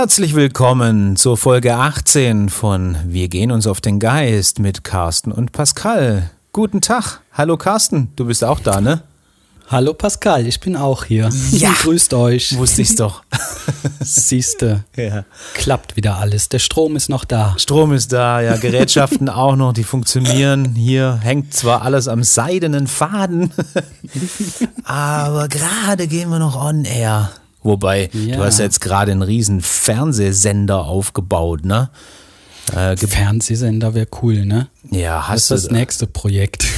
Herzlich willkommen zur Folge 18 von Wir gehen uns auf den Geist mit Carsten und Pascal. Guten Tag. Hallo Carsten, du bist auch da, ne? Hallo Pascal, ich bin auch hier. Ja. Grüßt euch. Wusste ich's doch. Siehste. Ja. Klappt wieder alles. Der Strom ist noch da. Strom ist da, ja, Gerätschaften auch noch, die funktionieren. Hier hängt zwar alles am seidenen Faden, aber gerade gehen wir noch on air. Wobei, Ja. du hast jetzt gerade einen riesen Fernsehsender aufgebaut, ne? Äh, Fernsehsender wäre cool, ne? ja, Das hast ist du das nächste Projekt.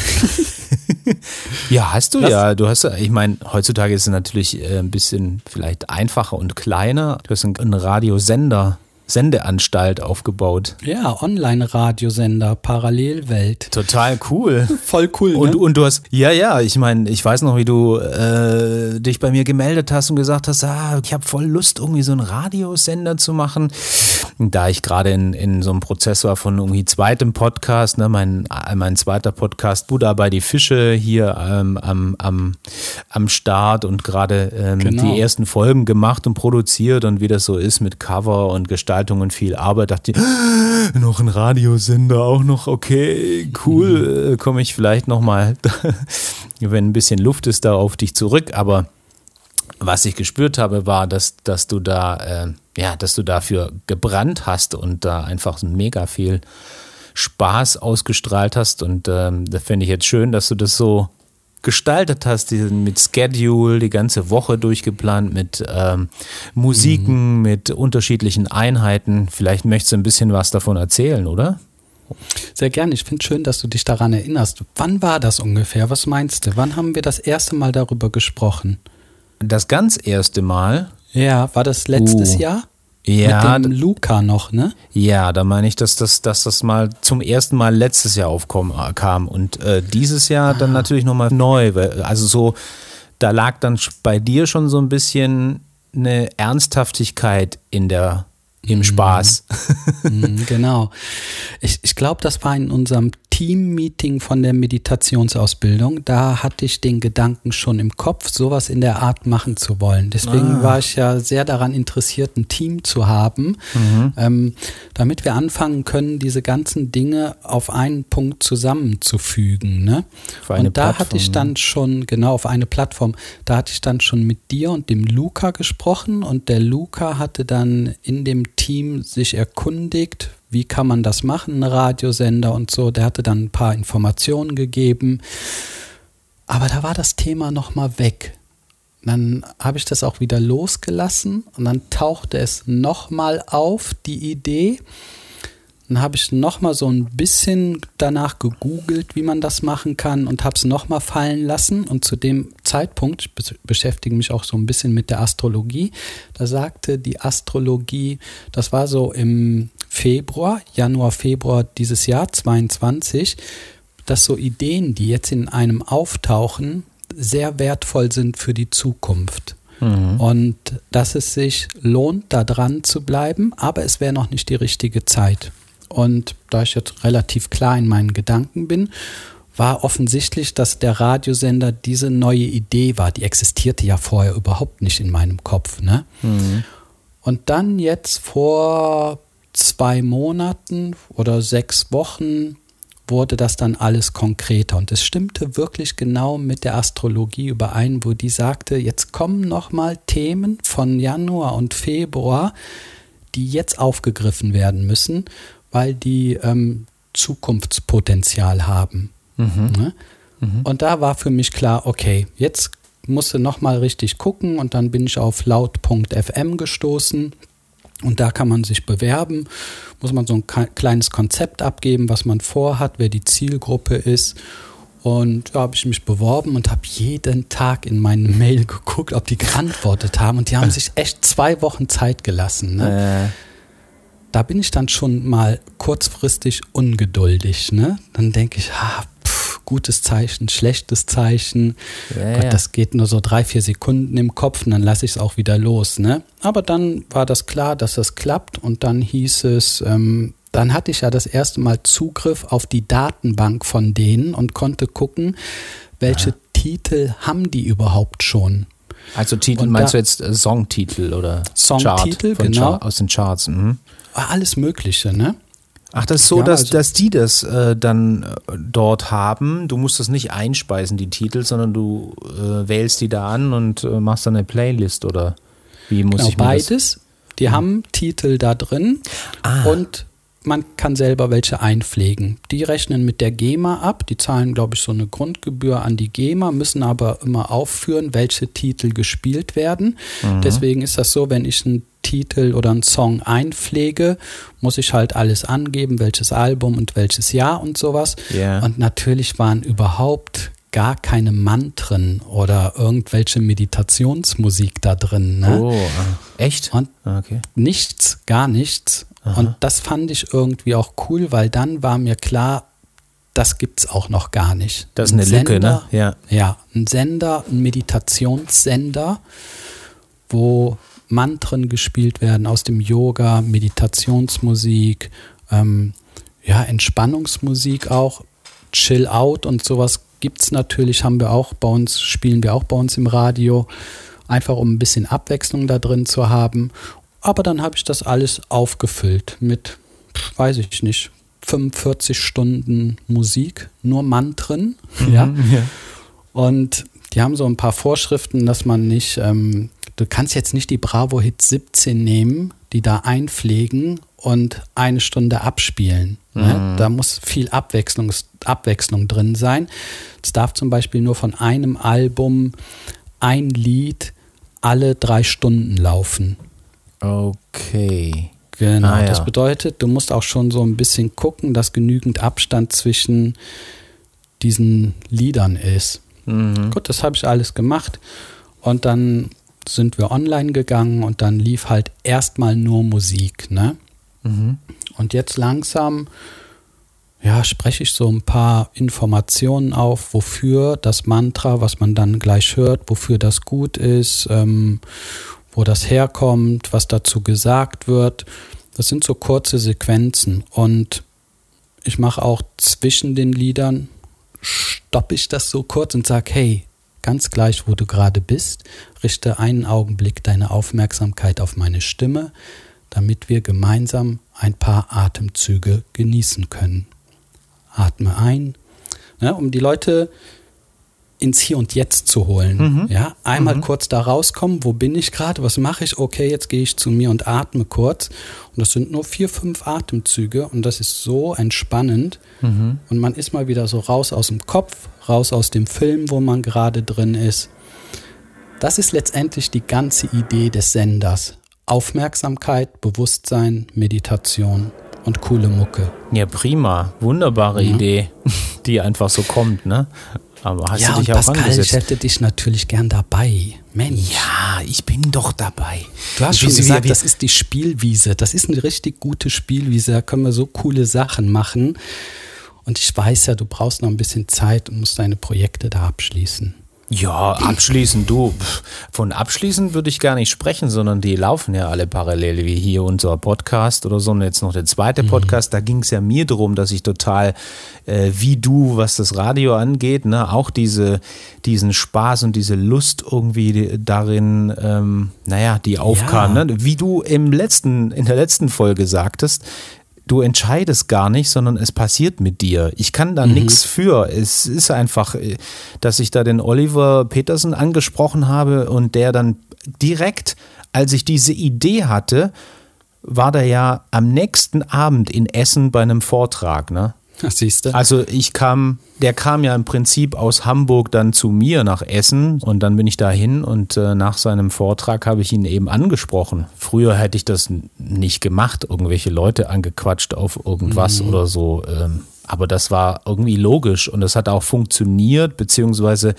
Ja, hast du Was? ja. Du hast, ja- ich meine, heutzutage ist es natürlich äh, ein bisschen vielleicht einfacher und kleiner. Du hast einen Radiosender, Sendeanstalt aufgebaut. Ja, Online-Radiosender, Parallelwelt. Total cool. Voll cool, Und, ne? und du hast, ja, ja, ich meine, ich weiß noch, wie du äh, dich bei mir gemeldet hast und gesagt hast, ah, ich habe voll Lust, irgendwie so einen Radiosender zu machen. Und da ich gerade in, in so einem Prozess war von irgendwie zweitem Podcast, ne, mein, äh, mein zweiter Podcast, Buddha bei die Fische hier ähm, am, am, am Start und gerade ähm, Genau. die ersten Folgen gemacht und produziert und wie das so ist mit Cover und Gestaltung und viel Arbeit, dachte ich, noch ein Radiosender auch noch, okay, cool, äh, komme ich vielleicht nochmal, wenn ein bisschen Luft ist, da auf dich zurück, aber was ich gespürt habe, war, dass, dass du da, äh, ja, dass du dafür gebrannt hast und da einfach mega viel Spaß ausgestrahlt hast. Und ähm, da finde ich jetzt schön, dass du das so gestaltet hast, diesen, mit Schedule, die ganze Woche durchgeplant, mit ähm, Musiken, mit unterschiedlichen Einheiten. Vielleicht möchtest du ein bisschen was davon erzählen, oder? Sehr gerne. Ich finde schön, dass du dich daran erinnerst. Wann war das ungefähr? Was meinst du? Wann haben wir das erste Mal darüber gesprochen? Das ganz erste Mal, Ja, war das letztes Uh. Jahr? Ja, Mit dem Luca noch, ne? Ja, da meine ich, dass das, dass das mal zum ersten Mal letztes Jahr aufkommen äh, kam und äh, dieses Jahr dann natürlich nochmal neu. weil- Also so, da lag dann bei dir schon so ein bisschen eine Ernsthaftigkeit in der im Spaß. Mhm, genau. Ich, ich glaube, das war in unserem Team-Meeting von der Meditationsausbildung. Da hatte ich den Gedanken schon im Kopf, sowas in der Art machen zu wollen. Deswegen war ich ja sehr daran interessiert, ein Team zu haben, ähm, damit wir anfangen können, diese ganzen Dinge auf einen Punkt zusammenzufügen. Ne? Und da hatte ich Plattform, dann schon, genau, auf eine Plattform, da hatte ich dann schon mit dir und dem Luca gesprochen und der Luca hatte dann in dem Team sich erkundigt, wie kann man das machen, ein Radiosender und so. Der hatte dann ein paar Informationen gegeben. Aber da war das Thema nochmal weg. Dann habe ich das auch wieder losgelassen und dann tauchte es nochmal auf, die Idee. Dann habe ich nochmal so ein bisschen danach gegoogelt, wie man das machen kann und habe es nochmal fallen lassen. Und zu dem Zeitpunkt, ich bes- beschäftige mich auch so ein bisschen mit der Astrologie, da sagte die Astrologie, das war so im Februar, Januar, Februar dieses Jahr 22, dass so Ideen, die jetzt in einem auftauchen, sehr wertvoll sind für die Zukunft. Und dass es sich lohnt, da dran zu bleiben, aber es wäre noch nicht die richtige Zeit. Und da ich jetzt relativ klar in meinen Gedanken bin, war offensichtlich, dass der Radiosender diese neue Idee war. Die existierte ja vorher überhaupt nicht in meinem Kopf. Ne? Und dann jetzt vor zwei Monaten oder sechs Wochen wurde das dann alles konkreter und es stimmte wirklich genau mit der Astrologie überein, wo die sagte, jetzt kommen nochmal Themen von Januar und Februar, die jetzt aufgegriffen werden müssen, weil die ähm, Zukunftspotenzial haben. Ne? Und da war für mich klar, okay, jetzt musste nochmal richtig gucken und dann bin ich auf laut.fm gestoßen und da kann man sich bewerben, muss man so ein kleines Konzept abgeben, was man vorhat, wer die Zielgruppe ist. Und da habe ich mich beworben und habe jeden Tag in meine Mail geguckt, ob die geantwortet haben. Und die haben sich echt zwei Wochen Zeit gelassen. Ne? Äh, da bin ich dann schon mal kurzfristig ungeduldig. Ne? Dann denke ich, ah, gutes Zeichen, schlechtes Zeichen. Ja, Gott, ja. das geht nur so drei, vier Sekunden im Kopf und dann lasse ich es auch wieder los. Ne? Aber dann war das klar, dass das klappt und dann hieß es, ähm, dann hatte ich ja das erste Mal Zugriff auf die Datenbank von denen und konnte gucken, welche Titel haben die überhaupt schon. Also Titel, Und meinst da- du jetzt äh, Songtitel oder Songtitel, genau. Char aus den Charts? Mhm. Alles Mögliche, ne? Ach, das ist so, Ja, dass, also- dass die das äh, dann äh, dort haben. Du musst das nicht einspeisen, die Titel, sondern du äh, wählst die da an und äh, machst dann eine Playlist oder wie muss Genau, ich mir das? beides. Die haben Titel da drin Ah. und man kann selber welche einpflegen. Die rechnen mit der GEMA ab, die zahlen, glaube ich, so eine Grundgebühr an die GEMA, müssen aber immer aufführen, welche Titel gespielt werden. Mhm. Deswegen ist das so, wenn ich einen Titel oder einen Song einpflege, muss ich halt alles angeben, welches Album und welches Jahr und sowas. Ja. Und natürlich waren überhaupt gar keine Mantren oder irgendwelche Meditationsmusik da drin. Ne? Oh, ah, echt? Und Ah, okay. nichts, gar nichts. Und das fand ich irgendwie auch cool, weil dann war mir klar, das gibt's auch noch gar nicht. Das ist Ein eine Lücke, ne? Sender- Ja. Ja, ein Sender, ein Meditationssender, wo Mantren gespielt werden aus dem Yoga, Meditationsmusik, ähm, ja, Entspannungsmusik auch, Chill Out und sowas gibt's natürlich, haben wir auch bei uns, spielen wir auch bei uns im Radio, einfach um ein bisschen Abwechslung da drin zu haben. Aber dann habe ich das alles aufgefüllt mit, weiß ich nicht, 45 Stunden Musik, nur Mantren, ja. ja. Und die haben so ein paar Vorschriften, dass man nicht, ähm, du kannst jetzt nicht die Bravo Hit 17 nehmen, die da einpflegen und eine Stunde abspielen. Ne? Da muss viel Abwechslung, Abwechslung drin sein. Es darf zum Beispiel nur von einem Album ein Lied alle drei Stunden laufen. Okay. Genau, Ah, ja. das bedeutet, du musst auch schon so ein bisschen gucken, dass genügend Abstand zwischen diesen Liedern ist. Mhm. Gut, das habe ich alles gemacht und dann sind wir online gegangen und dann lief halt erstmal nur Musik, ne? Mhm. Und jetzt langsam, ja, spreche ich so ein paar Informationen auf, wofür das Mantra, was man dann gleich hört, wofür das gut ist, ähm, wo das herkommt, was dazu gesagt wird. Das sind so kurze Sequenzen und ich mache auch zwischen den Liedern, stoppe ich das so kurz und sage, hey, ganz gleich, wo du gerade bist, richte einen Augenblick deine Aufmerksamkeit auf meine Stimme, damit wir gemeinsam ein paar Atemzüge genießen können. Atme ein, ne, um die Leute ins Hier und Jetzt zu holen. Ja, einmal kurz da rauskommen, wo bin ich gerade, was mache ich? Okay, jetzt gehe ich zu mir und atme kurz. Und das sind nur vier, fünf Atemzüge und das ist so entspannend. Und man ist mal wieder so raus aus dem Kopf, raus aus dem Film, wo man gerade drin ist. Das ist letztendlich die ganze Idee des Senders. Aufmerksamkeit, Bewusstsein, Meditation und coole Mucke. Ja, prima. Wunderbare Idee, die einfach so kommt, ne? Aber hast ja, du und dich auch Pascal, ich angesetzt? hätte dich natürlich gern dabei. Mensch. Ja, ich bin doch dabei. Du hast Ich schon gesagt, das ist die Spielwiese. Das ist eine richtig gute Spielwiese. Da können wir so coole Sachen machen. Und ich weiß ja, du brauchst noch ein bisschen Zeit und musst deine Projekte da abschließen. Ja, abschließend, du. Von abschließend würde ich gar nicht sprechen, sondern die laufen ja alle parallel, wie hier unser Podcast oder so. Und jetzt noch der zweite Podcast, da ging es ja mir darum, dass ich total, äh, wie du, was das Radio angeht, ne, auch diese, diesen Spaß und diese Lust irgendwie darin, ähm, naja, die aufkam. Ja. Ne? Wie du im letzten, in der letzten Folge sagtest, du entscheidest gar nicht, sondern es passiert mit dir. Ich kann da nichts für. Es ist einfach, äh, dass ich da den Oliver Petersen angesprochen habe und der dann direkt, als ich diese Idee hatte, war der ja am nächsten Abend in Essen bei einem Vortrag, ne? Siehst du? Also ich kam, der kam ja im Prinzip aus Hamburg dann zu mir nach Essen und dann bin ich dahin und äh, nach seinem Vortrag habe ich ihn eben angesprochen. Früher hätte ich das nicht gemacht, irgendwelche Leute angequatscht auf irgendwas oder so. Ähm, aber das war irgendwie logisch und das hat auch funktioniert, beziehungsweise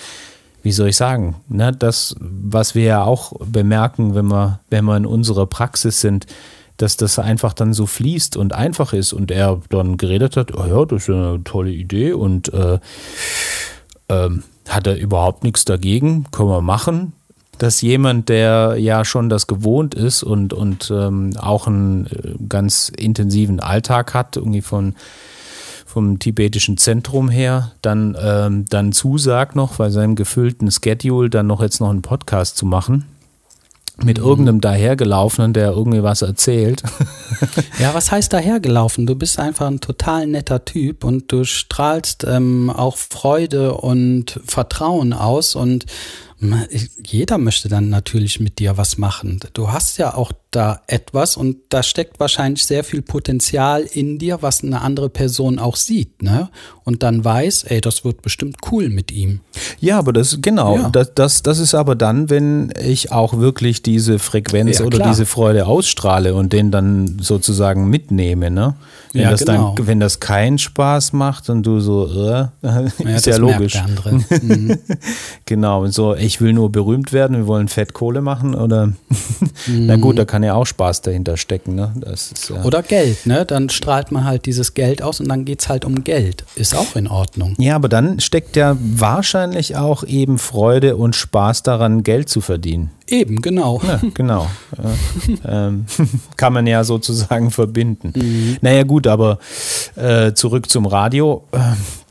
wie soll ich sagen, ne, das, was wir ja auch bemerken, wenn wir, wenn wir in unserer Praxis sind, dass das einfach dann so fließt und einfach ist und er dann geredet hat, oh ja, das ist eine tolle Idee und äh, ähm, hat er überhaupt nichts dagegen, können wir machen. Dass jemand, der ja schon das gewohnt ist und, und ähm, auch einen äh, ganz intensiven Alltag hat, irgendwie von vom tibetischen Zentrum her dann, ähm, dann zusagt noch bei seinem gefüllten Schedule dann noch jetzt noch einen Podcast zu machen mit mhm. irgendeinem dahergelaufenen, der irgendwie was erzählt. Ja, was heißt dahergelaufen? Du bist einfach ein total netter Typ und du strahlst ähm, auch Freude und Vertrauen aus und jeder möchte dann natürlich mit dir was machen. Du hast ja auch da etwas und da steckt wahrscheinlich sehr viel Potenzial in dir, was eine andere Person auch sieht, ne? Und dann weiß, ey, das wird bestimmt cool mit ihm. Ja, aber das, genau, ja. das, das, das ist aber dann, wenn ich auch wirklich diese Frequenz ja, oder diese Freude ausstrahle und den dann sozusagen mitnehme, ne? Wenn ja, das genau. dann, wenn das keinen Spaß macht und du so, äh, ist ja, logisch. Mhm. genau, und so, ich will nur berühmt werden, wir wollen Fettkohle machen oder, mhm. na gut, da kann ja auch Spaß dahinter stecken, ne? Ist, ja. Oder Geld, ne? Dann strahlt man halt dieses Geld aus und dann geht es halt um Geld. Ist auch in Ordnung. Ja, aber dann steckt ja wahrscheinlich auch eben Freude und Spaß daran, Geld zu verdienen. Eben, genau. Ja, genau. ähm, kann man ja sozusagen verbinden. Mhm. Naja, gut, aber äh, zurück zum Radio. Äh,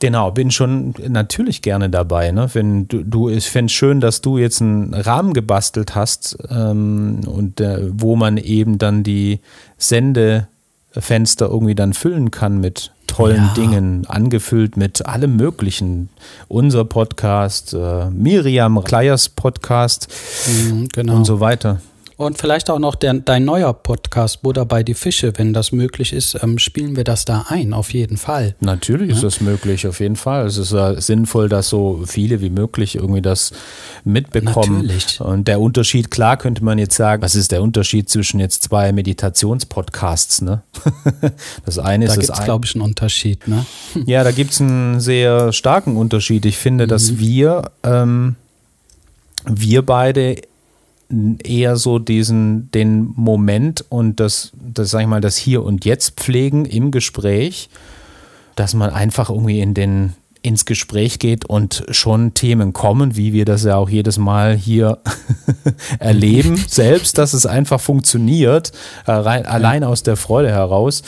genau, bin schon natürlich gerne dabei. Ne? Wenn du, du ich finde es schön, dass du jetzt einen Rahmen gebastelt hast ähm, und äh, wo man eben dann die Sendefenster irgendwie dann füllen kann mit tollen ja. Dingen, angefüllt mit allem Möglichen. Unser Podcast, äh, Miriam Kleiers Podcast mhm, genau. und so weiter. Und vielleicht auch noch der, dein neuer Podcast, Buddha bei die Fische, wenn das möglich ist, ähm, spielen wir das da ein, auf jeden Fall. Natürlich ja? ist das möglich, auf jeden Fall. Es ist äh, sinnvoll, dass so viele wie möglich irgendwie das mitbekommen. Natürlich. Und der Unterschied, klar könnte man jetzt sagen, was ist der Unterschied zwischen jetzt zwei Meditationspodcasts, ne? das eine da ist. Da glaube ich, einen Unterschied, ne? Ja, da gibt es einen sehr starken Unterschied. Ich finde, mhm. dass wir, ähm, wir beide eher so diesen, den Moment und das, das, sag ich mal, das Hier und Jetzt pflegen im Gespräch, dass man einfach irgendwie in den, ins Gespräch geht und schon Themen kommen, wie wir das ja auch jedes Mal hier erleben, selbst, dass es einfach funktioniert, äh, allein aus der Freude heraus.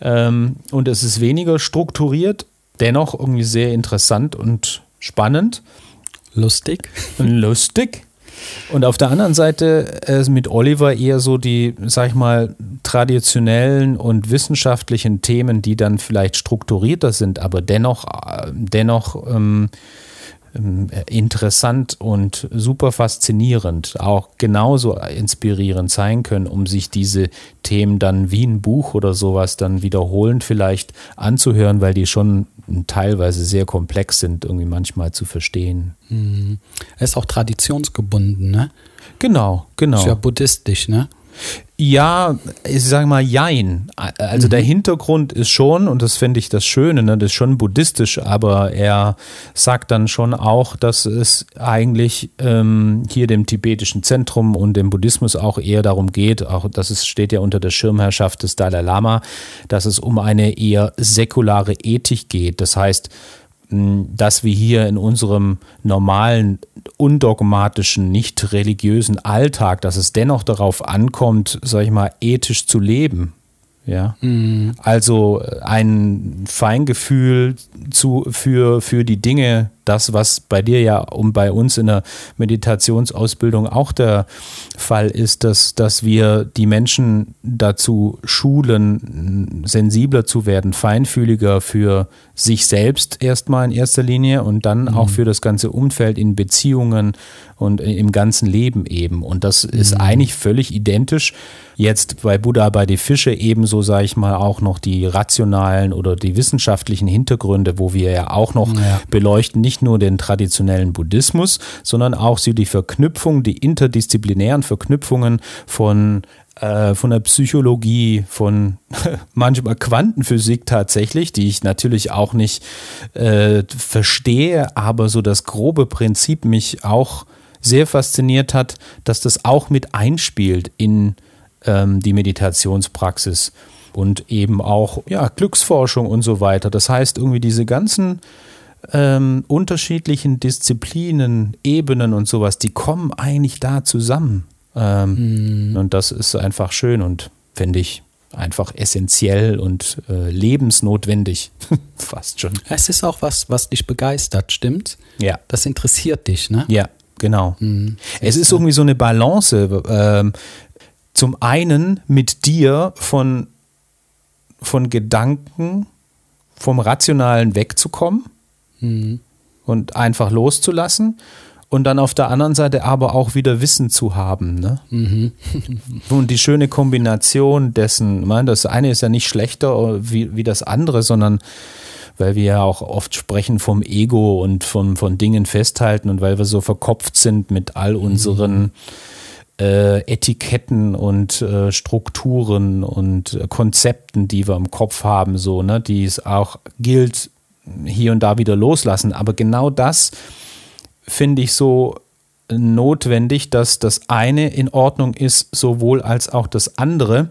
Ähm, und es ist weniger strukturiert, dennoch irgendwie sehr interessant und spannend. Lustig. Lustig. Und auf der anderen Seite äh, mit Oliver eher so die, sag ich mal, traditionellen und wissenschaftlichen Themen, die dann vielleicht strukturierter sind, aber dennoch, äh, dennoch ähm, ähm, interessant und super faszinierend, auch genauso inspirierend sein können, um sich diese Themen dann wie ein Buch oder sowas dann wiederholend vielleicht anzuhören, weil die schon teilweise sehr komplex sind, irgendwie manchmal zu verstehen. Mhm. Er ist auch traditionsgebunden, ne? Genau, genau. Ist ja buddhistisch, ne? Ja, ich sage mal Jein. Also mhm. der Hintergrund ist schon, und das finde ich das Schöne, ne, das ist schon buddhistisch, aber er sagt dann schon auch, dass es eigentlich ähm, hier dem tibetischen Zentrum und dem Buddhismus auch eher darum geht, auch das ist, steht ja unter der Schirmherrschaft des Dalai Lama, dass es um eine eher säkulare Ethik geht. Das heißt, dass wir hier in unserem normalen, undogmatischen, nicht religiösen Alltag, dass es dennoch darauf ankommt, sag ich mal, ethisch zu leben. Ja. Mhm. Also äh, ein Feingefühl zu, für, für die Dinge, das, was bei dir ja und bei uns in der Meditationsausbildung auch der Fall ist, dass, dass wir die Menschen dazu schulen, sensibler zu werden, feinfühliger für sich selbst erstmal in erster Linie und dann mhm. auch für das ganze Umfeld in Beziehungen und im ganzen Leben eben. Und das ist mhm. eigentlich völlig identisch. Jetzt bei Buddha bei die Fische ebenso, sage ich mal, auch noch die rationalen oder die wissenschaftlichen Hintergründe, wo wir ja auch noch ja. beleuchten, nicht nur den traditionellen Buddhismus, sondern auch so die Verknüpfung, die interdisziplinären Verknüpfungen von äh, von der Psychologie, von manchmal Quantenphysik tatsächlich, die ich natürlich auch nicht äh, verstehe, aber so das grobe Prinzip mich auch sehr fasziniert hat, dass das auch mit einspielt in ähm, die Meditationspraxis und eben auch ja, Glücksforschung und so weiter. Das heißt, irgendwie diese ganzen ähm, unterschiedlichen Disziplinen, Ebenen und sowas, die kommen eigentlich da zusammen. Ähm, mhm. Und das ist einfach schön und finde ich einfach essentiell und äh, lebensnotwendig. Fast schon. Es ist auch was, was dich begeistert, stimmt? Ja. Das interessiert dich, ne? Ja, genau. Mhm. Es ist irgendwie so eine Balance. Ähm, zum einen mit dir von, von Gedanken, vom Rationalen wegzukommen mhm. und einfach loszulassen und dann auf der anderen Seite aber auch wieder Wissen zu haben. Ne? Mhm. und die schöne Kombination dessen, man, das eine ist ja nicht schlechter wie, wie das andere, sondern weil wir ja auch oft sprechen vom Ego und von, von Dingen festhalten und weil wir so verkopft sind mit all unseren mhm. äh, Etiketten und äh, Strukturen und äh, Konzepten, die wir im Kopf haben, so, ne, die es auch gilt, hier und da wieder loslassen. Aber genau das finde ich so notwendig, dass das eine in Ordnung ist, sowohl als auch das andere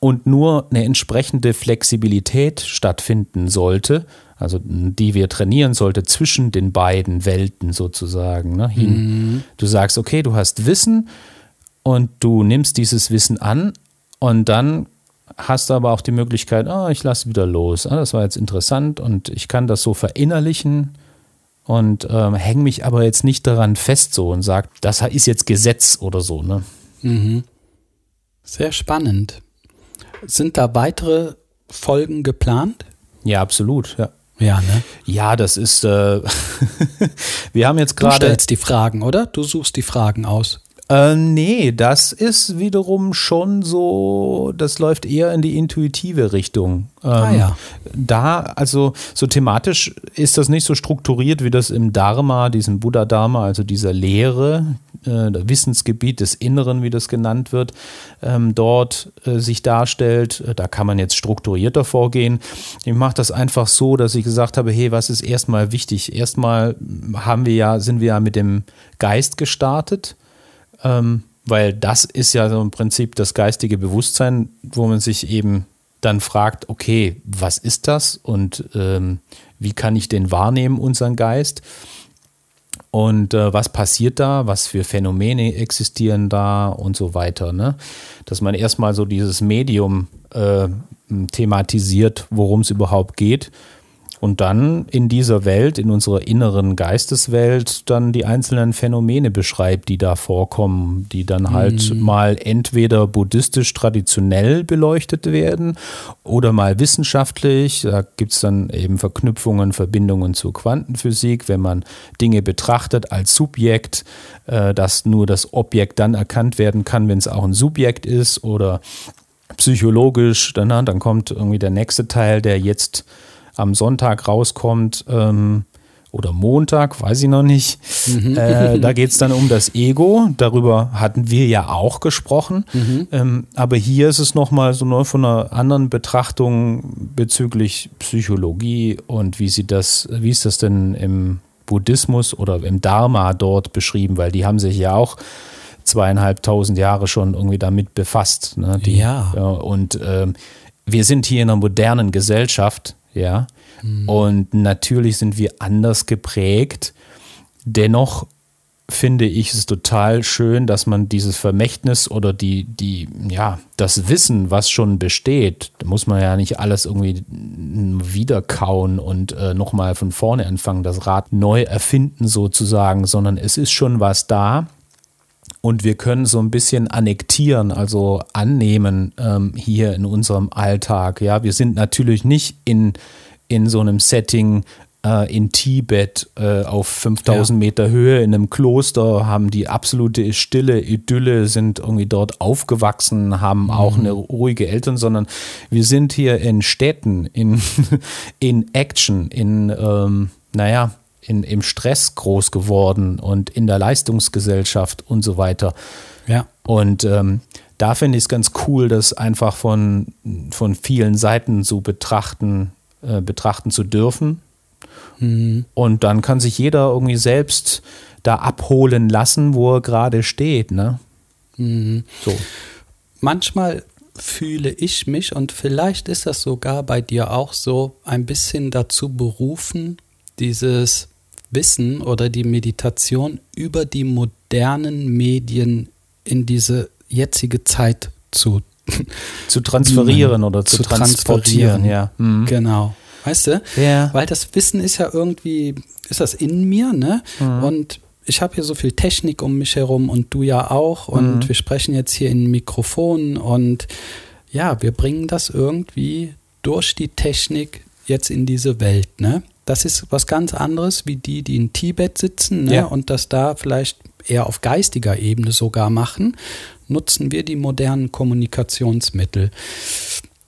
und nur eine entsprechende Flexibilität stattfinden sollte, also die wir trainieren sollte zwischen den beiden Welten sozusagen. Ne. Mhm. Du sagst, okay, du hast Wissen und du nimmst dieses Wissen an und dann hast du aber auch die Möglichkeit, oh, ich lasse wieder los. Ah, das war jetzt interessant und ich kann das so verinnerlichen und ähm, hänge mich aber jetzt nicht daran fest so und sage, das ist jetzt Gesetz oder so. Ne? Mhm. Sehr spannend. Sind da weitere Folgen geplant? Ja, absolut, ja. Ja, ne? Ja, das ist, äh, wir haben jetzt gerade. Du stellst die Fragen, oder? Du suchst die Fragen aus. Äh, nee, das ist wiederum schon so, das läuft eher in die intuitive Richtung. Ähm, ah ja. Da, also so thematisch ist das nicht so strukturiert, wie das im Dharma, diesem Buddha-Dharma, also dieser Lehre, äh, Wissensgebiet des Inneren, wie das genannt wird, ähm, dort äh, sich darstellt. Da kann man jetzt strukturierter vorgehen. Ich mache das einfach so, dass ich gesagt habe, hey, was ist erstmal wichtig? Erstmal haben wir ja, sind wir ja mit dem Geist gestartet ähm, weil das ist ja so im Prinzip das geistige Bewusstsein, wo man sich eben dann fragt, okay, was ist das und ähm, wie kann ich den wahrnehmen, unseren Geist? Und äh, was passiert da? Was für Phänomene existieren da und so weiter? Ne? Dass man erstmal so dieses Medium äh, thematisiert, worum es überhaupt geht und dann in dieser Welt, in unserer inneren Geisteswelt, dann die einzelnen Phänomene beschreibt, die da vorkommen, die dann halt mhm. mal entweder buddhistisch traditionell beleuchtet werden oder mal wissenschaftlich. Da gibt es dann eben Verknüpfungen, Verbindungen zur Quantenphysik, wenn man Dinge betrachtet als Subjekt, äh, dass nur das Objekt dann erkannt werden kann, wenn es auch ein Subjekt ist oder psychologisch, dann, dann kommt irgendwie der nächste Teil, der jetzt am Sonntag rauskommt ähm, oder Montag, weiß ich noch nicht. Mhm. Äh, da geht es dann um das Ego. Darüber hatten wir ja auch gesprochen. Mhm. Ähm, aber hier ist es nochmal so neu von einer anderen Betrachtung bezüglich Psychologie und wie sie das, wie ist das denn im Buddhismus oder im Dharma dort beschrieben, weil die haben sich ja auch zweieinhalbtausend Jahre schon irgendwie damit befasst. Ne? Die, ja. ja. Und äh, wir sind hier in einer modernen Gesellschaft, ja. Mhm. Und natürlich sind wir anders geprägt. Dennoch finde ich es total schön, dass man dieses Vermächtnis oder die, die, ja, das Wissen, was schon besteht, da muss man ja nicht alles irgendwie wiederkauen und äh, nochmal von vorne anfangen, das Rad neu erfinden sozusagen, sondern es ist schon was da und wir können so ein bisschen annektieren, also annehmen ähm, hier in unserem Alltag. Ja, wir sind natürlich nicht in, in so einem Setting äh, in Tibet äh, auf 5000 ja. Meter Höhe in einem Kloster, haben die absolute Stille, Idylle, sind irgendwie dort aufgewachsen, haben mhm. auch eine ruhige Eltern, sondern wir sind hier in Städten, in, in Action, in, ähm, naja, in, im Stress groß geworden und in der Leistungsgesellschaft und so weiter. Ja. Und ähm, da finde ich es ganz cool, das einfach von, von vielen Seiten so betrachten, äh, betrachten zu dürfen. Mhm. Und dann kann sich jeder irgendwie selbst da abholen lassen, wo er gerade steht. Ne? Mhm. So. Manchmal fühle ich mich, und vielleicht ist das sogar bei dir auch so, ein bisschen dazu berufen, dieses Wissen oder die Meditation über die modernen Medien in diese jetzige Zeit zu zu transferieren oder zu, zu transportieren, ja. Mhm. Genau. Weißt du? Ja. Weil das Wissen ist ja irgendwie, ist das in mir, ne? Mhm. Und ich habe hier so viel Technik um mich herum und du ja auch. Und mhm. wir sprechen jetzt hier in Mikrofon und ja, wir bringen das irgendwie durch die Technik jetzt in diese Welt, ne? Das ist was ganz anderes wie die, die in Tibet sitzen ne? Ja. und das da vielleicht eher auf geistiger Ebene sogar machen, nutzen wir die modernen Kommunikationsmittel.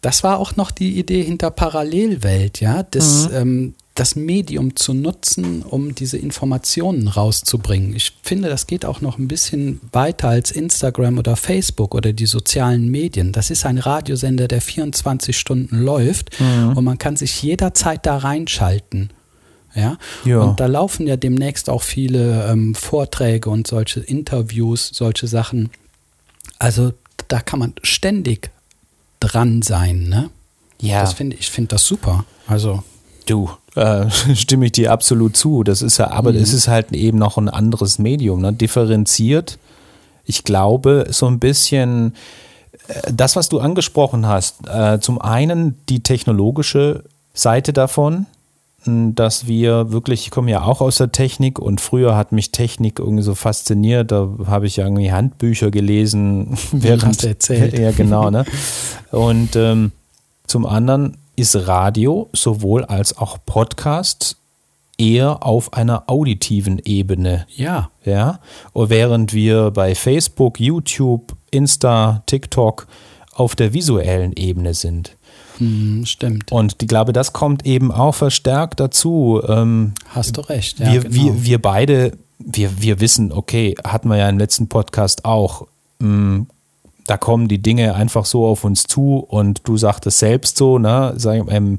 Das war auch noch die Idee hinter Parallelwelt, ja, das, mhm. ähm, das Medium zu nutzen, um diese Informationen rauszubringen. Ich finde, das geht auch noch ein bisschen weiter als Instagram oder Facebook oder die sozialen Medien. Das ist ein Radiosender, der 24 Stunden läuft mhm. und man kann sich jederzeit da reinschalten. Ja? ja? Und da laufen ja demnächst auch viele ähm, Vorträge und solche Interviews, solche Sachen. Also da kann man ständig dran sein, ne? Ja. Das finde ich finde das super. Also du äh, stimme ich dir absolut zu. Das ist ja, aber mhm. es ist halt eben noch ein anderes Medium, ne? Differenziert. Ich glaube so ein bisschen äh, das, was du angesprochen hast. Äh, zum einen die technologische Seite davon dass wir wirklich, ich komme ja auch aus der Technik und früher hat mich Technik irgendwie so fasziniert. Da habe ich ja irgendwie Handbücher gelesen, während Hast erzählt. Ja, genau. Ne? Und ähm, zum anderen ist Radio sowohl als auch Podcast eher auf einer auditiven Ebene. Ja. Ja. Und während wir bei Facebook, YouTube, Insta, TikTok auf der visuellen Ebene sind. Hm, stimmt. Und ich glaube, das kommt eben auch verstärkt dazu. Ähm, Hast du recht. Ja, wir, genau. wir, wir beide, wir, wir wissen, okay, hatten wir ja im letzten Podcast auch, mh, hm, da kommen die Dinge einfach so auf uns zu und du sagtest selbst so, ne, sag, ähm,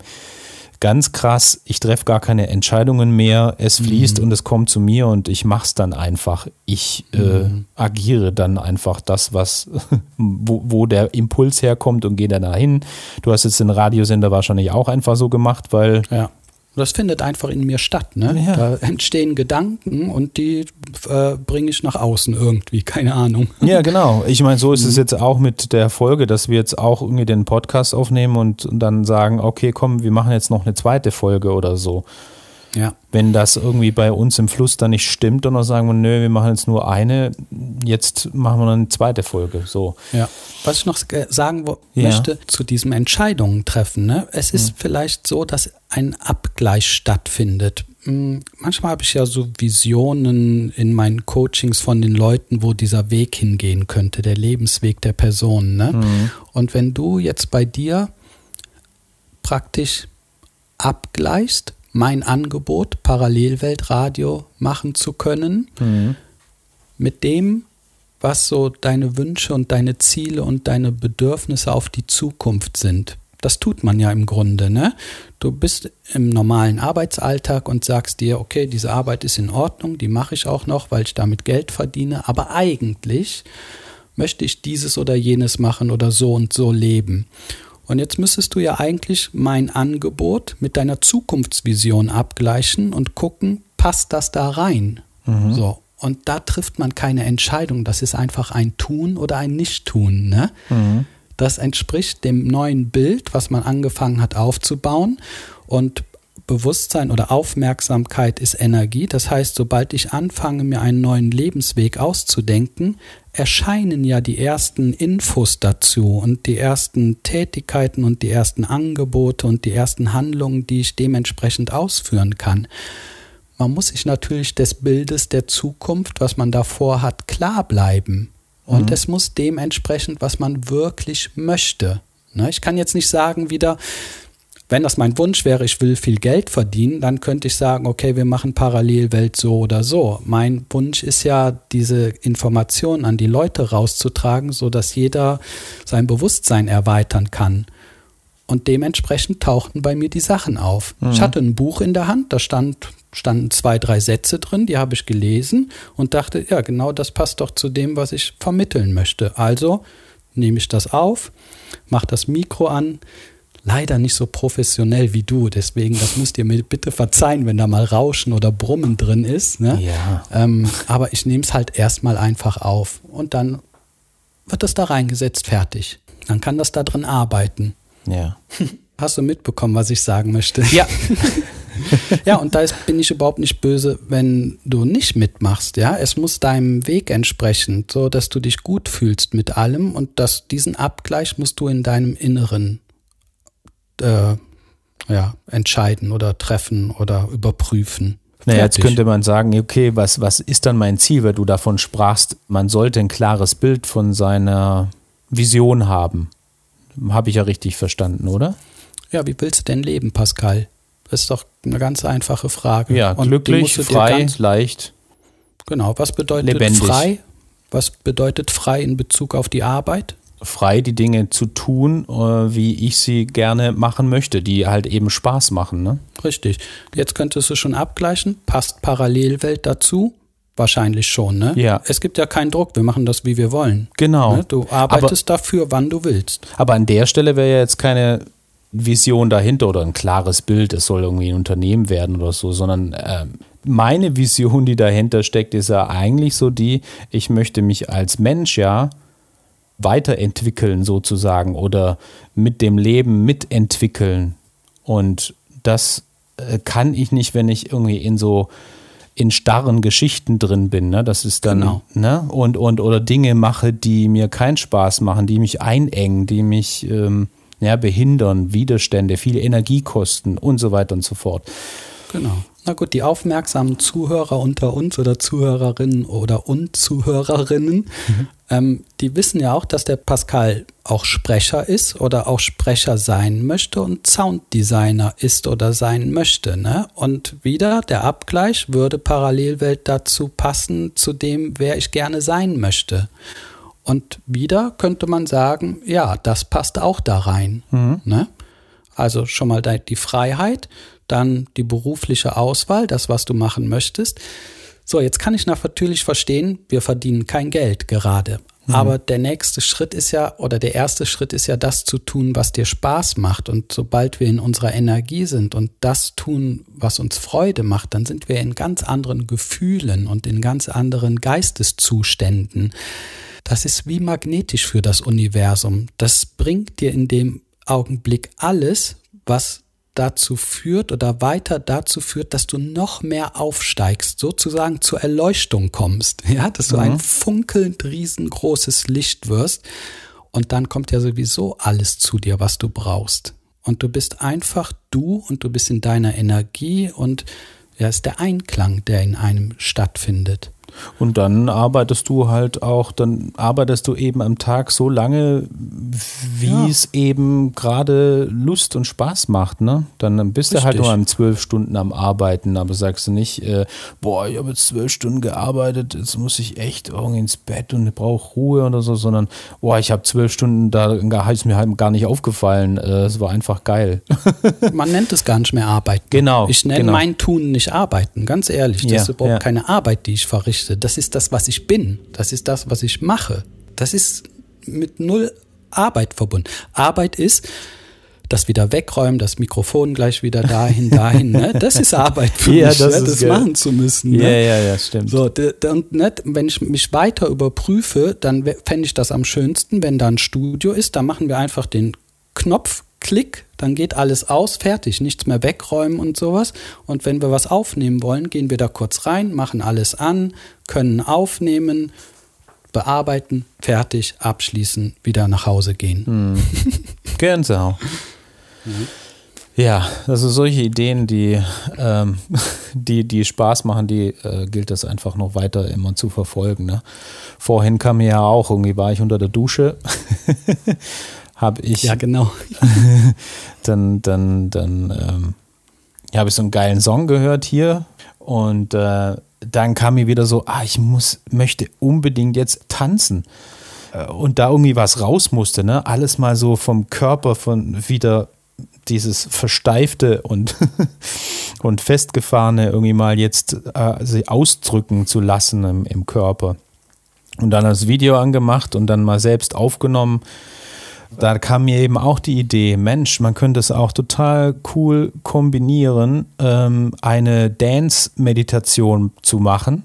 ganz krass, ich treffe gar keine Entscheidungen mehr, es fließt mhm. und es kommt zu mir und ich mache es dann einfach. Ich äh, mhm. agiere dann einfach das, was, wo, wo der Impuls herkommt und gehe dann dahin. Du hast jetzt den Radiosender wahrscheinlich auch einfach so gemacht, weil ja. Das findet einfach in mir statt. Ne? Ja. Da entstehen Gedanken und die äh, bringe ich nach außen irgendwie, keine Ahnung. Ja, genau. Ich meine, so ist es mhm. jetzt auch mit der Folge, dass wir jetzt auch irgendwie den Podcast aufnehmen und, und dann sagen, okay, komm, wir machen jetzt noch eine zweite Folge oder so. Ja. Wenn das irgendwie bei uns im Fluss dann nicht stimmt, dann sagen wir, nö, wir machen jetzt nur eine, jetzt machen wir dann eine zweite Folge. So. Ja. Was ich noch sagen ja. möchte zu diesem Entscheidungen treffen, ne? es ist mhm. vielleicht so, dass ein Abgleich stattfindet. Hm, manchmal habe ich ja so Visionen in meinen Coachings von den Leuten, wo dieser Weg hingehen könnte, der Lebensweg der Person. Ne? Mhm. Und wenn du jetzt bei dir praktisch abgleichst, mein Angebot, Parallelweltradio machen zu können, mhm. mit dem, was so deine Wünsche und deine Ziele und deine Bedürfnisse auf die Zukunft sind. Das tut man ja im Grunde, ne? Du bist im normalen Arbeitsalltag und sagst dir, okay, diese Arbeit ist in Ordnung, die mache ich auch noch, weil ich damit Geld verdiene, aber eigentlich möchte ich dieses oder jenes machen oder so und so leben. Und jetzt müsstest du ja eigentlich mein Angebot mit deiner Zukunftsvision abgleichen und gucken, passt das da rein? Mhm. So. Und da trifft man keine Entscheidung. Das ist einfach ein Tun oder ein Nicht-Tun. Ne? Mhm. Das entspricht dem neuen Bild, was man angefangen hat aufzubauen. Und Bewusstsein oder Aufmerksamkeit ist Energie. Das heißt, sobald ich anfange, mir einen neuen Lebensweg auszudenken, erscheinen ja die ersten Infos dazu und die ersten Tätigkeiten und die ersten Angebote und die ersten Handlungen, die ich dementsprechend ausführen kann. Man muss sich natürlich des Bildes der Zukunft, was man davor hat, klar bleiben. Und mhm. es muss dementsprechend, was man wirklich möchte. Ne, ich kann jetzt nicht sagen wieder, wenn das mein Wunsch wäre, ich will viel Geld verdienen, dann könnte ich sagen, okay, wir machen Parallelwelt so oder so. Mein Wunsch ist ja, diese Informationen an die Leute rauszutragen, sodass jeder sein Bewusstsein erweitern kann. Und dementsprechend tauchten bei mir die Sachen auf. Mhm. Ich hatte ein Buch in der Hand, da stand, standen zwei, drei Sätze drin, die habe ich gelesen und dachte, ja, genau das passt doch zu dem, was ich vermitteln möchte. Also nehme ich das auf, mache das Mikro an, leider nicht so professionell wie du. Deswegen, das müsst ihr mir bitte verzeihen, wenn da mal Rauschen oder Brummen drin ist. Ne? Ja. Ähm, aber ich nehme es halt erstmal einfach auf und dann wird es da reingesetzt, fertig. dann kann das da drin arbeiten. Ja. Hast du mitbekommen, was ich sagen möchte? Ja. ja, und da ist, bin ich überhaupt nicht böse, wenn du nicht mitmachst. Ja, es muss deinem Weg entsprechen, so dass du dich gut fühlst mit allem und dass diesen Abgleich musst du in deinem Inneren äh, ja, entscheiden oder treffen oder überprüfen. Naja, jetzt könnte man sagen, okay, was, was ist dann mein Ziel, weil du davon sprachst, man sollte ein klares Bild von seiner Vision haben. Habe ich ja richtig verstanden, oder? Ja, wie willst du denn leben, Pascal? Das ist doch eine ganz einfache Frage. Ja, Und glücklich, frei, Ganz, leicht. genau, was bedeutet Lebendig. frei? Was bedeutet frei in Bezug auf die Arbeit? Frei, die Dinge zu tun, äh, wie ich sie gerne machen möchte, die halt eben Spaß machen. Ne? Richtig. Jetzt könntest du schon abgleichen. Passt Parallelwelt dazu? Wahrscheinlich schon, ne? Ja. Es gibt ja keinen Druck. Wir machen das, wie wir wollen. Genau. Ne? Du arbeitest dafür, wann du willst. Aber an der Stelle wäre ja jetzt keine Vision dahinter oder ein klares Bild, es soll irgendwie ein Unternehmen werden oder so, sondern ähm, meine Vision, die dahinter steckt, ist ja eigentlich so die, ich möchte mich als Mensch ja weiterentwickeln sozusagen oder mit dem Leben mitentwickeln. Und das äh, kann ich nicht, wenn ich irgendwie in so in starren Geschichten drin bin, ne? Das ist dann, Genau. ne? Und, und oder Dinge mache, die mir keinen Spaß machen, die mich einengen, die mich ähm, ja, behindern, Widerstände, viel Energie kosten und so weiter und so fort. Genau. Na gut, die aufmerksamen Zuhörer unter uns oder Zuhörerinnen oder Unzuhörerinnen, ähm, die wissen ja auch, dass der Pascal auch Sprecher ist oder auch Sprecher sein möchte und Sounddesigner ist oder sein möchte. Ne? Und wieder der Abgleich würde Parallelwelt dazu passen, zu dem, wer ich gerne sein möchte. Und wieder könnte man sagen, ja, das passt auch da rein. Ne? Also schon mal die Freiheit, dann die berufliche Auswahl, das, was du machen möchtest. So, jetzt kann ich natürlich verstehen, wir verdienen kein Geld gerade. Aber der nächste Schritt ist ja, oder der erste Schritt ist ja, das zu tun, was dir Spaß macht. Und sobald wir in unserer Energie sind und das tun, was uns Freude macht, dann sind wir in ganz anderen Gefühlen und in ganz anderen Geisteszuständen. Das ist wie magnetisch für das Universum. Das bringt dir in dem Augenblick alles, was dazu führt oder weiter dazu führt, dass du noch mehr aufsteigst, sozusagen zur Erleuchtung kommst, ja, dass du ein funkelnd riesengroßes Licht wirst und dann kommt ja sowieso alles zu dir, was du brauchst. Und du bist einfach du und du bist in deiner Energie und ja, ist der Einklang, der in einem stattfindet. Und dann arbeitest du halt auch, dann arbeitest du eben am Tag so lange, wie Ja. es eben gerade Lust und Spaß macht, ne? Dann bist du halt Richtig. nur zwölf Stunden am Arbeiten, aber sagst du nicht, äh, boah, ich habe jetzt zwölf Stunden gearbeitet, jetzt muss ich echt irgendwie ins Bett und ich brauche Ruhe oder so, sondern boah, ich habe zwölf Stunden, da ist mir halt gar nicht aufgefallen. Äh, Es war einfach geil. Man nennt es gar nicht mehr Arbeiten. Genau, Ich nenne genau. mein Tun nicht Arbeiten, ganz ehrlich. Das Ja, ist überhaupt ja. keine Arbeit, die ich verrichte. Das ist das, was ich bin. Das ist das, was ich mache. Das ist mit null Arbeit verbunden. Arbeit ist das wieder wegräumen, das Mikrofon gleich wieder dahin, dahin. Ne? Das ist Arbeit für Ja, mich, das ne? das machen zu müssen. Ja, Ne? ja, ja, stimmt. So, und nicht, wenn ich mich weiter überprüfe, dann fände ich das am schönsten, wenn da ein Studio ist. Da machen wir einfach den Knopf, Klick, dann geht alles aus, fertig, nichts mehr wegräumen und sowas. Und wenn wir was aufnehmen wollen, gehen wir da kurz rein, machen alles an, können aufnehmen, bearbeiten, fertig, abschließen, wieder nach Hause gehen. Gänsehaut. Ja, also solche Ideen, die, ähm, die, die Spaß machen, die äh, gilt es einfach noch weiter immer zu verfolgen. Ne? Vorhin kam mir ja auch, irgendwie war ich unter der Dusche, habe ich Ja, genau. dann, dann, dann ähm, habe ich so einen geilen Song gehört hier und äh, dann kam mir wieder so, ah, ich muss, möchte unbedingt jetzt tanzen. Äh, Und da irgendwie was raus musste, ne? Alles mal so vom Körper von wieder dieses Versteifte und, und Festgefahrene irgendwie mal jetzt äh, sich ausdrücken zu lassen im, im Körper. Und dann das Video angemacht und dann mal selbst aufgenommen. Da kam mir eben auch die Idee, Mensch, man könnte es auch total cool kombinieren, ähm, eine Dance-Meditation zu machen.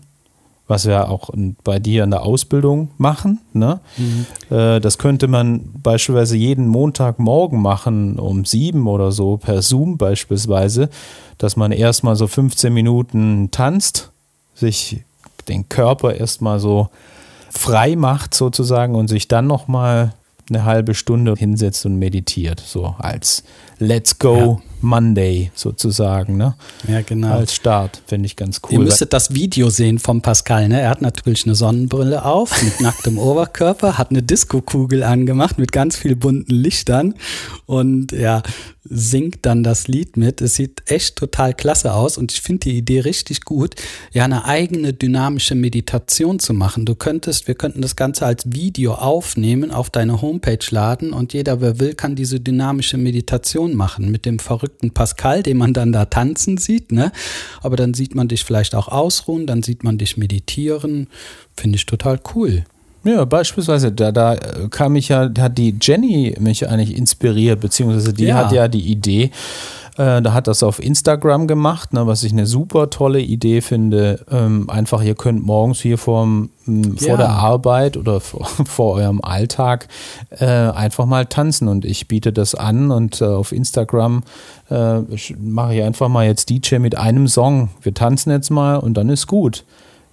was wir auch bei dir in der Ausbildung machen. Ne? Mhm. das könnte man beispielsweise jeden Montagmorgen machen, um sieben oder so, per Zoom beispielsweise, dass man erstmal so 15 Minuten tanzt, sich den Körper erstmal so frei macht sozusagen und sich dann nochmal eine halbe Stunde hinsetzt und meditiert, so als Let's Go ja. Monday sozusagen, ne? Ja, genau. Als Start, finde ich ganz cool. Ihr müsstet das Video sehen vom Pascal, ne? Er hat natürlich eine Sonnenbrille auf mit nacktem Oberkörper, hat eine Disco-Kugel angemacht mit ganz viel bunten Lichtern und ja, singt dann das Lied mit. Es sieht echt total klasse aus und ich finde die Idee richtig gut, ja, eine eigene dynamische Meditation zu machen. Du könntest, wir könnten das Ganze als Video aufnehmen, auf deine Homepage laden und jeder, wer will, kann diese dynamische Meditation machen mit dem verrückten Pascal, den man dann da tanzen sieht, ne? Aber dann sieht man dich vielleicht auch ausruhen, dann sieht man dich meditieren. Finde ich total cool. Ja, beispielsweise, da, da kam ich ja, da hat die Jenny mich eigentlich inspiriert, beziehungsweise die ja. hat ja die Idee, äh, da hat das auf Instagram gemacht, ne, was ich eine super tolle Idee finde. Ähm, einfach, ihr könnt morgens hier vorm, ja. vor der Arbeit oder vor, vor eurem Alltag äh, einfach mal tanzen und ich biete das an und äh, auf Instagram äh, mache ich einfach mal jetzt DJ mit einem Song. Wir tanzen jetzt mal und dann ist gut.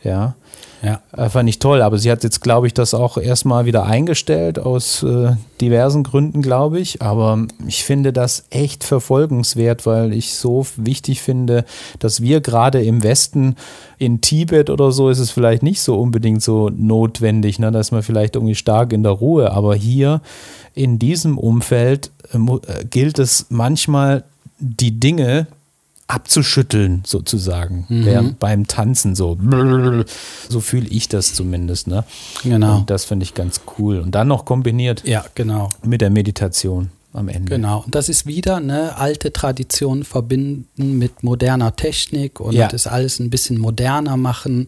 Ja. Ja. Äh, fand ich toll, aber sie hat jetzt, glaube ich, das auch erstmal wieder eingestellt aus äh, diversen Gründen, glaube ich. Aber ich finde das echt verfolgenswert, weil ich so wichtig finde, dass wir gerade im Westen in Tibet oder so ist es vielleicht nicht so unbedingt so notwendig, ne? da ist man vielleicht irgendwie stark in der Ruhe. Aber hier in diesem Umfeld äh, äh gilt es manchmal, die Dinge, abzuschütteln, sozusagen, mhm. während beim Tanzen so. So fühle ich das zumindest. Ne? Genau. Und das finde ich ganz cool. Und dann noch kombiniert ja, genau. mit der Meditation am Ende. Genau. Und das ist wieder eine alte Tradition verbinden mit moderner Technik und ja. das alles ein bisschen moderner machen.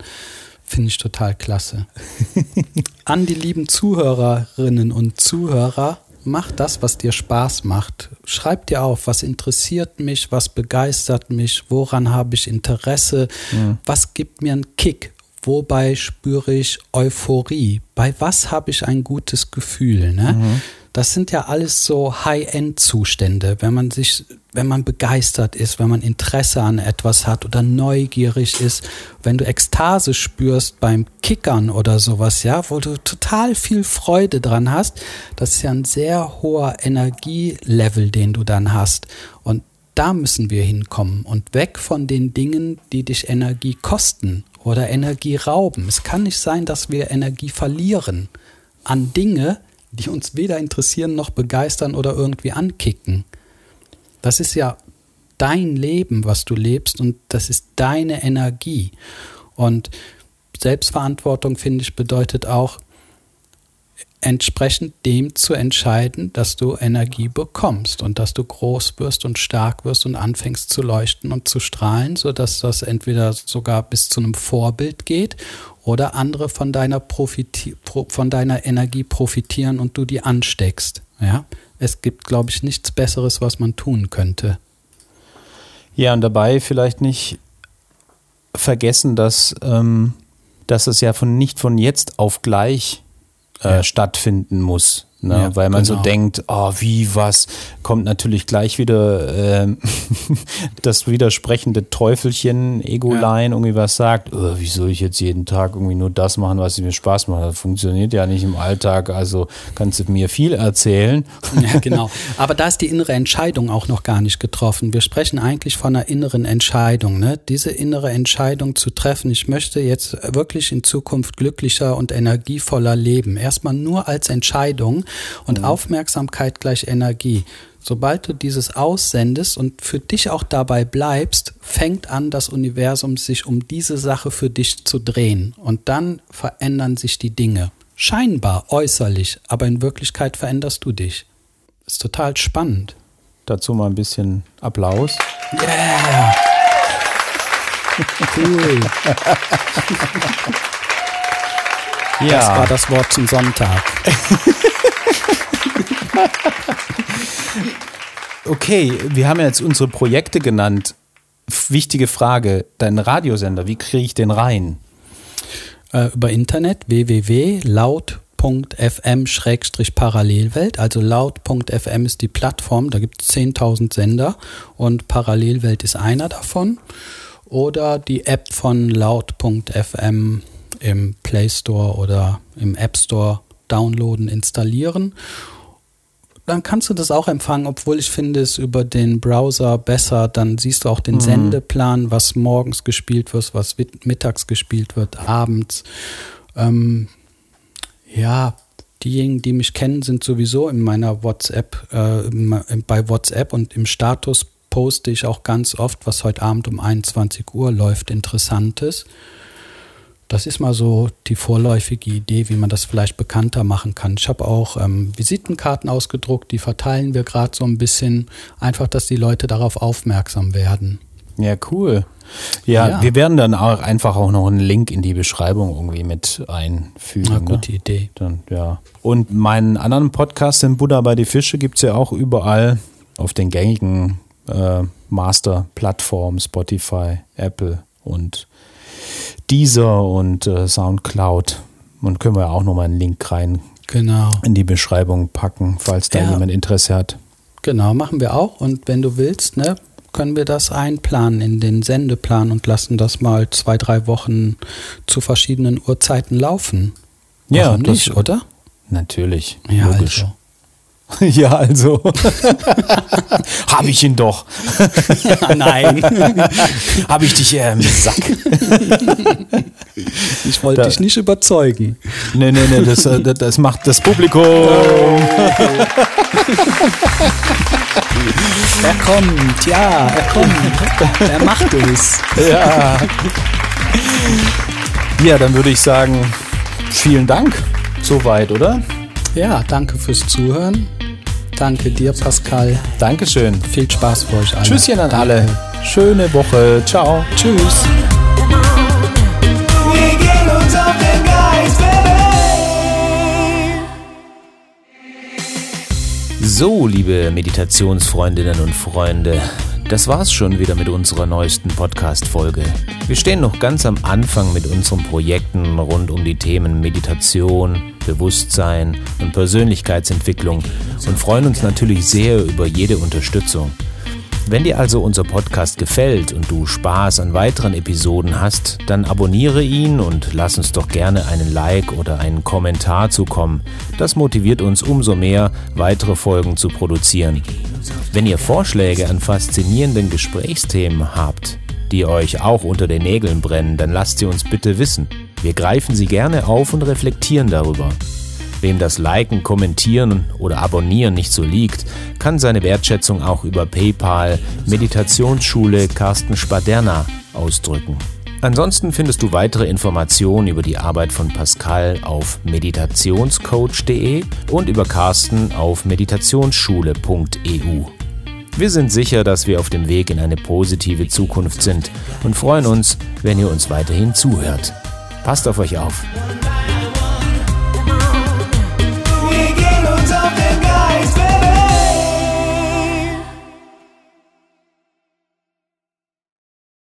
Finde ich total klasse. An die lieben Zuhörerinnen und Zuhörer, mach das, was dir Spaß macht. Schreib dir auf, was interessiert mich, was begeistert mich, woran habe ich Interesse, ja. was gibt mir einen Kick, wobei spüre ich Euphorie, bei was habe ich ein gutes Gefühl. Ne? Mhm. Das sind ja alles so High-End-Zustände, wenn man sich, wenn man begeistert ist, wenn man Interesse an etwas hat oder neugierig ist, wenn du Ekstase spürst beim Kickern oder sowas, ja, wo du total viel Freude dran hast, das ist ja ein sehr hoher Energielevel, den du dann hast. Und da müssen wir hinkommen und weg von den Dingen, die dich Energie kosten oder Energie rauben. Es kann nicht sein, dass wir Energie verlieren an Dinge, die uns weder interessieren noch begeistern oder irgendwie ankicken. Das ist ja dein Leben, was du lebst und das ist deine Energie. Und Selbstverantwortung, finde ich, bedeutet auch, entsprechend dem zu entscheiden, dass du Energie bekommst und dass du groß wirst und stark wirst und anfängst zu leuchten und zu strahlen, sodass das entweder sogar bis zu einem Vorbild geht oder andere von deiner, Profiti von deiner Energie profitieren und du die ansteckst. Ja? Es gibt, glaube ich, nichts Besseres, was man tun könnte. Ja, und dabei vielleicht nicht vergessen, dass, ähm, dass es ja von nicht von jetzt auf gleich äh, ja. stattfinden muss. Ne? Ja, weil man genau. so denkt, oh, wie, was, kommt natürlich gleich wieder äh, das widersprechende Teufelchen, Ego-Line, ja. irgendwie was sagt, oh, wie soll ich jetzt jeden Tag irgendwie nur das machen, was mir Spaß macht? Das funktioniert ja nicht im Alltag, also kannst du mir viel erzählen. Ja, genau. Aber da ist die innere Entscheidung auch noch gar nicht getroffen. Wir sprechen eigentlich von einer inneren Entscheidung. Ne? Diese innere Entscheidung zu treffen, ich möchte jetzt wirklich in Zukunft glücklicher und energievoller leben. Erstmal nur als Entscheidung und mhm. Aufmerksamkeit gleich Energie. Sobald du dieses aussendest und für dich auch dabei bleibst, fängt an, das Universum sich um diese Sache für dich zu drehen. Und dann verändern sich die Dinge. Scheinbar, äußerlich, aber in Wirklichkeit veränderst du dich. Ist total spannend. Dazu mal ein bisschen Applaus. Yeah! Cool. ja. Das war das Wort zum Sonntag. okay, wir haben jetzt unsere Projekte genannt. Wichtige Frage, dein Radiosender, wie kriege ich den rein? Äh, über Internet www.laut.fm-parallelwelt. Also laut.fm ist die Plattform, da gibt es 10.000 Sender und Parallelwelt ist einer davon. Oder die App von laut.fm im Play Store oder im App Store downloaden, installieren dann kannst du das auch empfangen, obwohl ich finde es über den Browser besser. Dann siehst du auch den mhm. Sendeplan, was morgens gespielt wird, was mittags gespielt wird, abends. Ähm, ja, diejenigen, die mich kennen, sind sowieso in meiner WhatsApp, äh, bei WhatsApp und im Status poste ich auch ganz oft, was heute Abend um 21 Uhr läuft, Interessantes. Das ist mal so die vorläufige Idee, wie man das vielleicht bekannter machen kann. Ich habe auch ähm, Visitenkarten ausgedruckt, die verteilen wir gerade so ein bisschen, einfach, dass die Leute darauf aufmerksam werden. Ja, cool. Ja, ja, wir werden dann auch einfach auch noch einen Link in die Beschreibung irgendwie mit einfügen. Eine gute ne? Idee. Dann, ja. Und meinen anderen Podcast, den Buddha bei die Fische, gibt es ja auch überall auf den gängigen äh, Master-Plattformen, Spotify, Apple und Deezer und äh, Soundcloud. Und können wir auch nochmal einen Link rein genau. in die Beschreibung packen, falls da ja. jemand Interesse hat. Genau, machen wir auch. Und wenn du willst, ne, können wir das einplanen in den Sendeplan und lassen das mal zwei, drei Wochen zu verschiedenen Uhrzeiten laufen. Warum ja, nicht, das, oder? Natürlich. Ja, logisch. Also. Ja, also. Habe ich ihn doch. Nein. Habe ich dich eher im Sack. ich wollte dich nicht überzeugen. Nee, nee, nee, das, äh, das, das macht das Publikum. er kommt, ja, er kommt. Er macht es. Ja. Ja, dann würde ich sagen, vielen Dank. Soweit, oder? Ja, danke fürs Zuhören. Danke dir, Pascal. Dankeschön. Viel Spaß für euch alle. Tschüsschen an alle. Schöne Woche. Ciao. Tschüss. So, liebe Meditationsfreundinnen und Freunde, das war's schon wieder mit unserer neuesten Podcast-Folge. Wir stehen noch ganz am Anfang mit unseren Projekten rund um die Themen Meditation, Bewusstsein und Persönlichkeitsentwicklung und freuen uns natürlich sehr über jede Unterstützung. Wenn dir also unser Podcast gefällt und du Spaß an weiteren Episoden hast, dann abonniere ihn und lass uns doch gerne einen Like oder einen Kommentar zukommen. Das motiviert uns umso mehr, weitere Folgen zu produzieren. Wenn ihr Vorschläge an faszinierenden Gesprächsthemen habt, die euch auch unter den Nägeln brennen, dann lasst sie uns bitte wissen. Wir greifen sie gerne auf und reflektieren darüber. Wem das Liken, Kommentieren oder Abonnieren nicht so liegt, kann seine Wertschätzung auch über PayPal Meditationsschule Carsten Spaderna ausdrücken. Ansonsten findest du weitere Informationen über die Arbeit von Pascal auf meditationscoach.de und über Carsten auf meditationsschule.eu. Wir sind sicher, dass wir auf dem Weg in eine positive Zukunft sind und freuen uns, wenn ihr uns weiterhin zuhört. Passt auf euch auf.